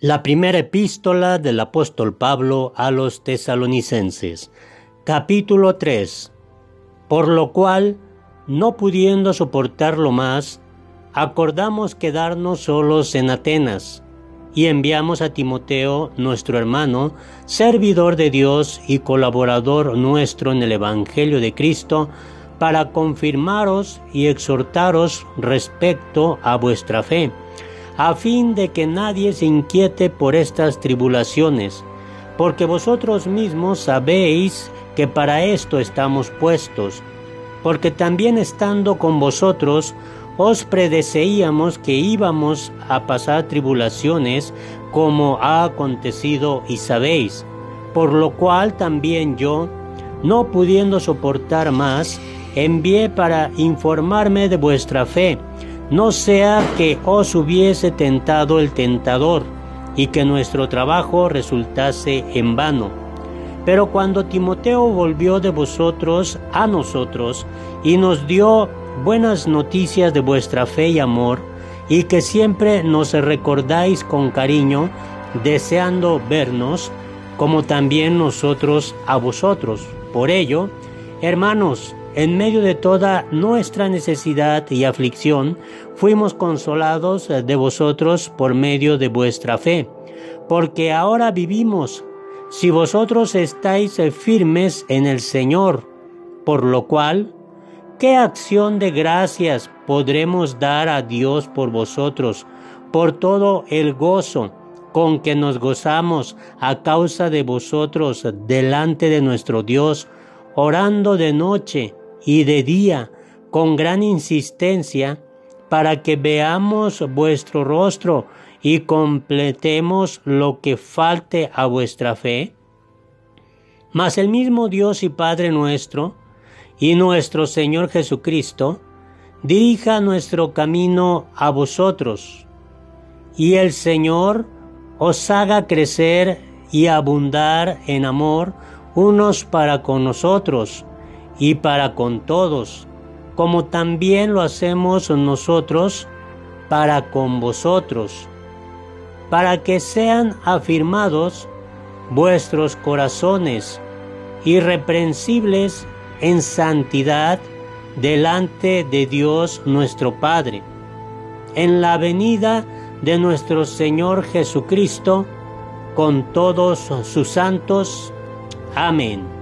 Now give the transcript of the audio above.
La primera epístola del apóstol Pablo a los tesalonicenses, capítulo 3. Por lo cual, no pudiendo soportarlo más, acordamos quedarnos solos en Atenas, y enviamos a Timoteo, nuestro hermano, servidor de Dios y colaborador nuestro en el Evangelio de Cristo, para confirmaros y exhortaros respecto a vuestra fe a fin de que nadie se inquiete por estas tribulaciones, porque vosotros mismos sabéis que para esto estamos puestos, porque también estando con vosotros os predeceíamos que íbamos a pasar tribulaciones como ha acontecido y sabéis, por lo cual también yo, no pudiendo soportar más, envié para informarme de vuestra fe, no sea que os hubiese tentado el tentador y que nuestro trabajo resultase en vano. Pero cuando Timoteo volvió de vosotros a nosotros y nos dio buenas noticias de vuestra fe y amor, y que siempre nos recordáis con cariño, deseando vernos, como también nosotros a vosotros. Por ello, hermanos, en medio de toda nuestra necesidad y aflicción, fuimos consolados de vosotros por medio de vuestra fe, porque ahora vivimos, si vosotros estáis firmes en el Señor, por lo cual, ¿qué acción de gracias podremos dar a Dios por vosotros, por todo el gozo con que nos gozamos a causa de vosotros delante de nuestro Dios, orando de noche y de día con gran insistencia para que veamos vuestro rostro y completemos lo que falte a vuestra fe? Mas el mismo Dios y Padre nuestro y nuestro Señor Jesucristo dirija nuestro camino a vosotros, y el Señor os haga crecer y abundar en amor unos para con nosotros, y para con todos, como también lo hacemos nosotros para con vosotros, para que sean afirmados vuestros corazones, irreprensibles en santidad delante de Dios nuestro Padre, en la venida de nuestro Señor Jesucristo con todos sus santos. Amén.